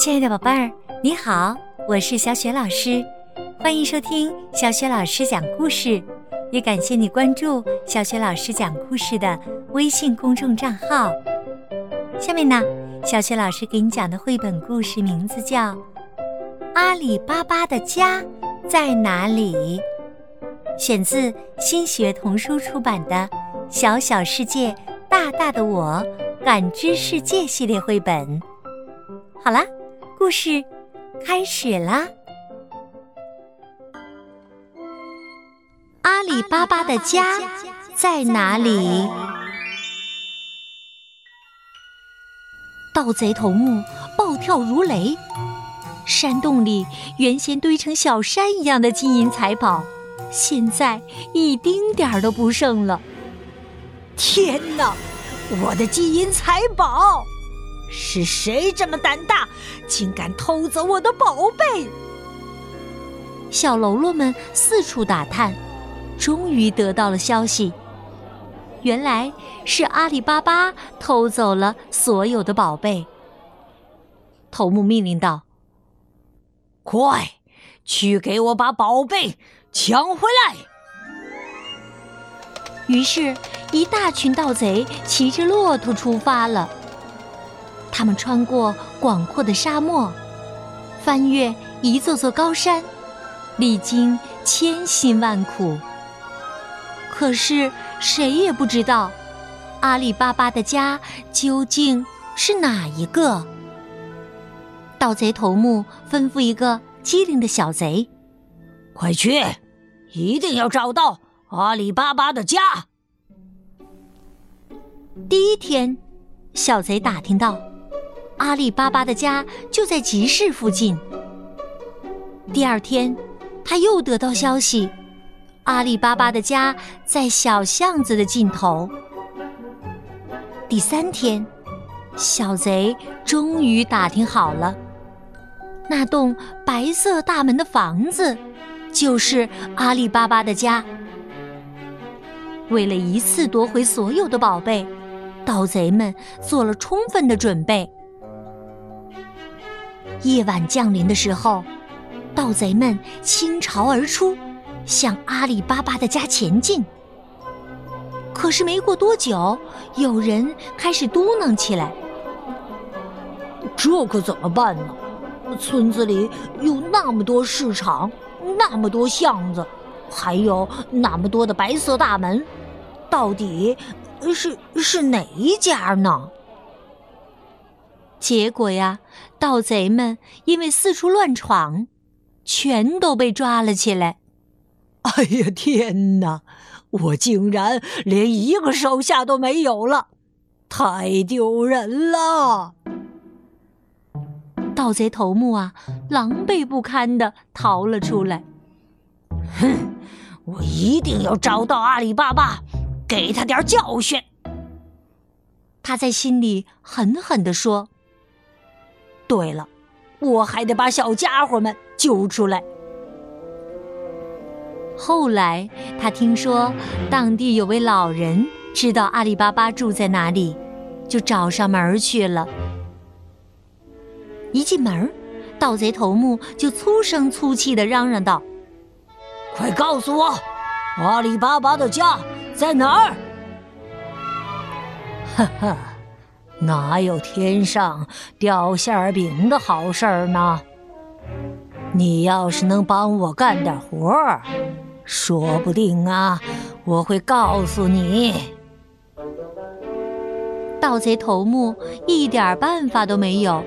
亲爱的宝贝儿，你好，我是小雪老师，欢迎收听小雪老师讲故事，也感谢你关注小雪老师讲故事的微信公众账号。下面呢，小雪老师给你讲的绘本故事名字叫《阿里巴巴的家在哪里》，选自新学童书出版的《小小世界，大大的我》感知世界系列绘本。好啦。故事开始啦！阿里巴巴的家在哪里？盗贼头目暴跳如雷，山洞里原先堆成小山一样的金银财宝，现在一丁点儿都不剩了。天哪，我的金银财宝！是谁这么胆大，竟敢偷走我的宝贝？小喽啰们四处打探，终于得到了消息。原来是阿里巴巴偷走了所有的宝贝。头目命令道：“快，去给我把宝贝抢回来！”于是，一大群盗贼骑着骆驼出发了。他们穿过广阔的沙漠，翻越一座座高山，历经千辛万苦。可是谁也不知道，阿里巴巴的家究竟是哪一个。盗贼头目吩咐一个机灵的小贼：“快去，一定要找到阿里巴巴的家。”第一天，小贼打听到。阿里巴巴的家就在集市附近。第二天，他又得到消息，阿里巴巴的家在小巷子的尽头。第三天，小贼终于打听好了，那栋白色大门的房子就是阿里巴巴的家。为了一次夺回所有的宝贝，盗贼们做了充分的准备。夜晚降临的时候，盗贼们倾巢而出，向阿里巴巴的家前进。可是没过多久，有人开始嘟囔起来：“这可怎么办呢？村子里有那么多市场，那么多巷子，还有那么多的白色大门，到底是是哪一家呢？”结果呀，盗贼们因为四处乱闯，全都被抓了起来。哎呀，天哪！我竟然连一个手下都没有了，太丢人了！盗贼头目啊，狼狈不堪的逃了出来。哼，我一定要找到阿里巴巴，给他点教训。他在心里狠狠地说。对了，我还得把小家伙们救出来。后来他听说当地有位老人知道阿里巴巴住在哪里，就找上门去了。一进门，盗贼头目就粗声粗气的嚷嚷道：“快告诉我，阿里巴巴的家在哪儿？” 哈哈。哪有天上掉馅儿饼的好事儿呢？你要是能帮我干点活儿，说不定啊，我会告诉你。盗贼头目一点办法都没有，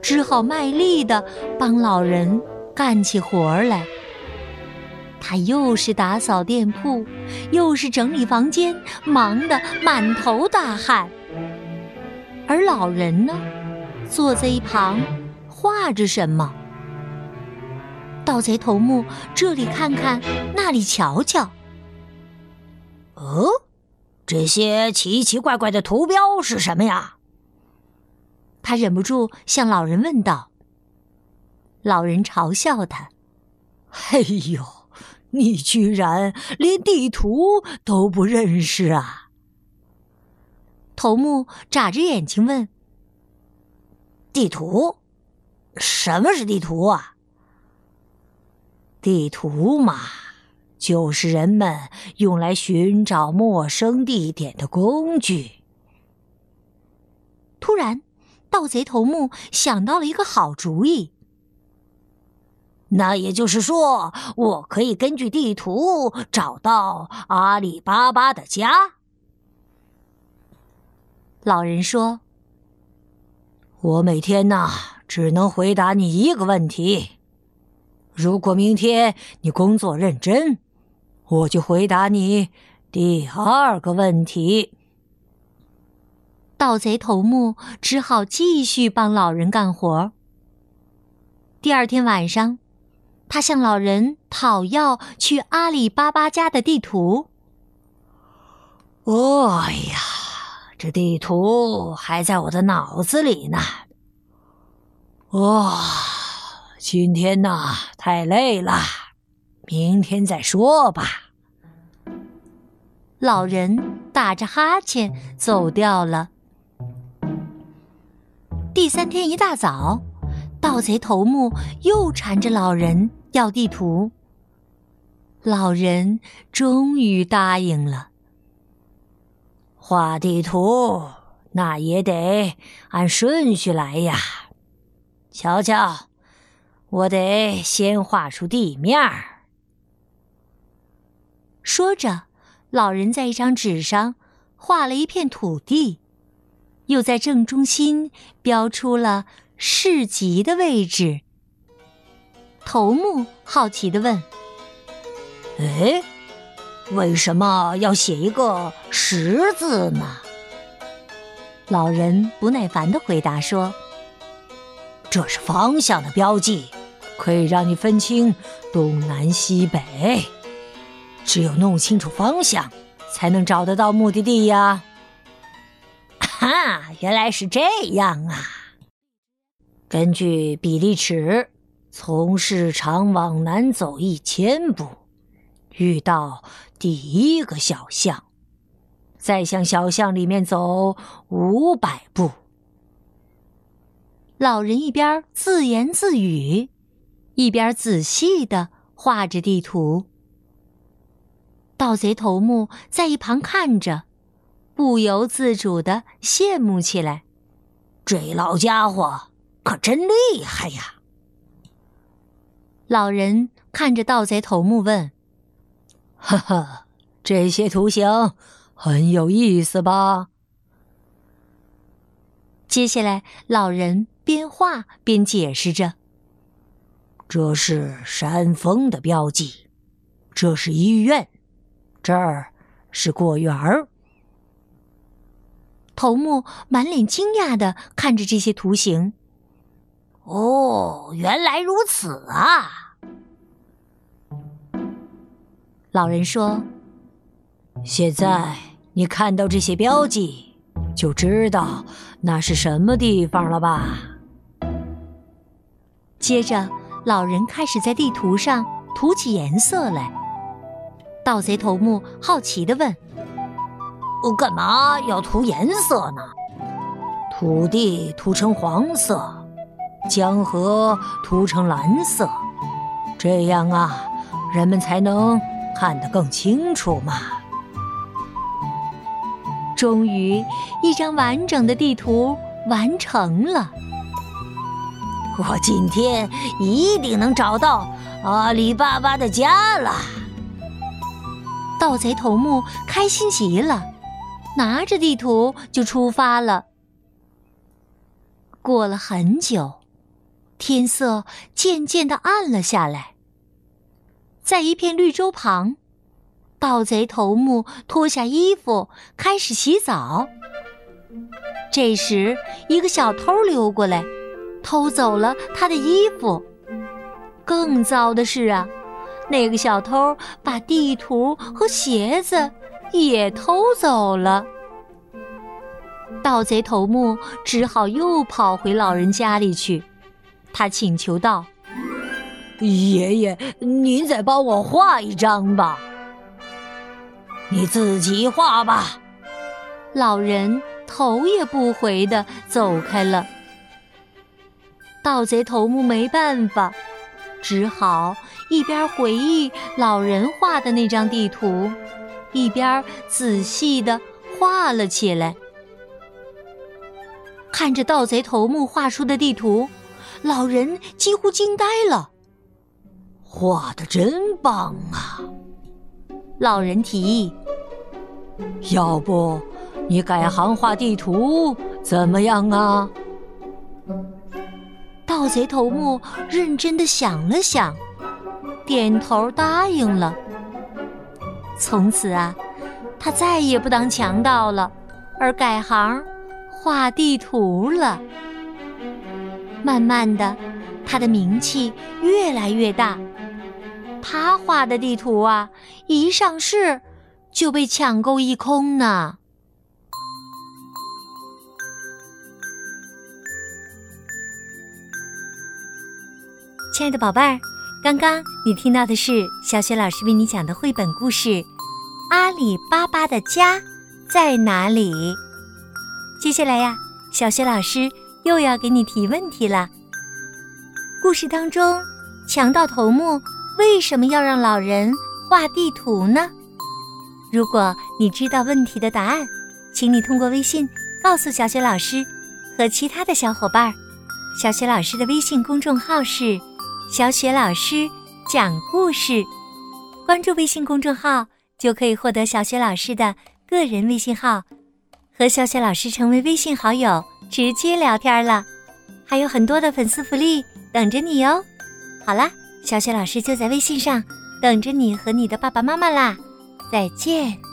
只好卖力的帮老人干起活儿来。他又是打扫店铺，又是整理房间，忙得满头大汗。而老人呢，坐在一旁画着什么。盗贼头目这里看看，那里瞧瞧。哦，这些奇奇怪怪的图标是什么呀？他忍不住向老人问道。老人嘲笑他：“哎呦，你居然连地图都不认识啊！”头目眨着眼睛问：“地图？什么是地图啊？地图嘛，就是人们用来寻找陌生地点的工具。突然，盗贼头目想到了一个好主意。那也就是说，我可以根据地图找到阿里巴巴的家。老人说：“我每天呐，只能回答你一个问题。如果明天你工作认真，我就回答你第二个问题。”盗贼头目只好继续帮老人干活。第二天晚上。他向老人讨要去阿里巴巴家的地图。哎呀，这地图还在我的脑子里呢。哇，今天呐太累了，明天再说吧。老人打着哈欠走掉了。第三天一大早，盗贼头目又缠着老人。要地图，老人终于答应了。画地图那也得按顺序来呀。瞧瞧，我得先画出地面儿。说着，老人在一张纸上画了一片土地，又在正中心标出了市集的位置。头目好奇的问：“哎，为什么要写一个十字呢？”老人不耐烦的回答说：“这是方向的标记，可以让你分清东南西北。只有弄清楚方向，才能找得到目的地呀。”哈，原来是这样啊！根据比例尺。从市场往南走一千步，遇到第一个小巷，再向小巷里面走五百步。老人一边自言自语，一边仔细的画着地图。盗贼头目在一旁看着，不由自主的羡慕起来：“这老家伙可真厉害呀！”老人看着盗贼头目问：“哈哈，这些图形很有意思吧？”接下来，老人边画边解释着：“这是山峰的标记，这是医院，这儿是果园儿。”头目满脸惊讶的看着这些图形。哦，原来如此啊！老人说：“现在你看到这些标记，就知道那是什么地方了吧？”接着，老人开始在地图上涂起颜色来。盗贼头目好奇的问：“我干嘛要涂颜色呢？土地涂成黄色。”江河涂成蓝色，这样啊，人们才能看得更清楚嘛。终于，一张完整的地图完成了。我今天一定能找到阿里巴巴的家了。盗贼头目开心极了，拿着地图就出发了。过了很久。天色渐渐的暗了下来，在一片绿洲旁，盗贼头目脱下衣服开始洗澡。这时，一个小偷溜过来，偷走了他的衣服。更糟的是啊，那个小偷把地图和鞋子也偷走了。盗贼头目只好又跑回老人家里去。他请求道：“爷爷，您再帮我画一张吧。”“你自己画吧。”老人头也不回的走开了。盗贼头目没办法，只好一边回忆老人画的那张地图，一边仔细的画了起来。看着盗贼头目画出的地图，老人几乎惊呆了。画的真棒啊！老人提议：“要不你改行画地图怎么样啊？”盗贼头目认真的想了想，点头答应了。从此啊，他再也不当强盗了，而改行画地图了。慢慢的，他的名气越来越大。他画的地图啊，一上市就被抢购一空呢。亲爱的宝贝儿，刚刚你听到的是小雪老师为你讲的绘本故事《阿里巴巴的家在哪里》。接下来呀，小雪老师又要给你提问题了。故事当中，强盗头目为什么要让老人画地图呢？如果你知道问题的答案，请你通过微信告诉小雪老师和其他的小伙伴。小雪老师的微信公众号是。小雪老师讲故事，关注微信公众号就可以获得小雪老师的个人微信号，和小雪老师成为微信好友，直接聊天了，还有很多的粉丝福利等着你哦。好啦，小雪老师就在微信上等着你和你的爸爸妈妈啦，再见。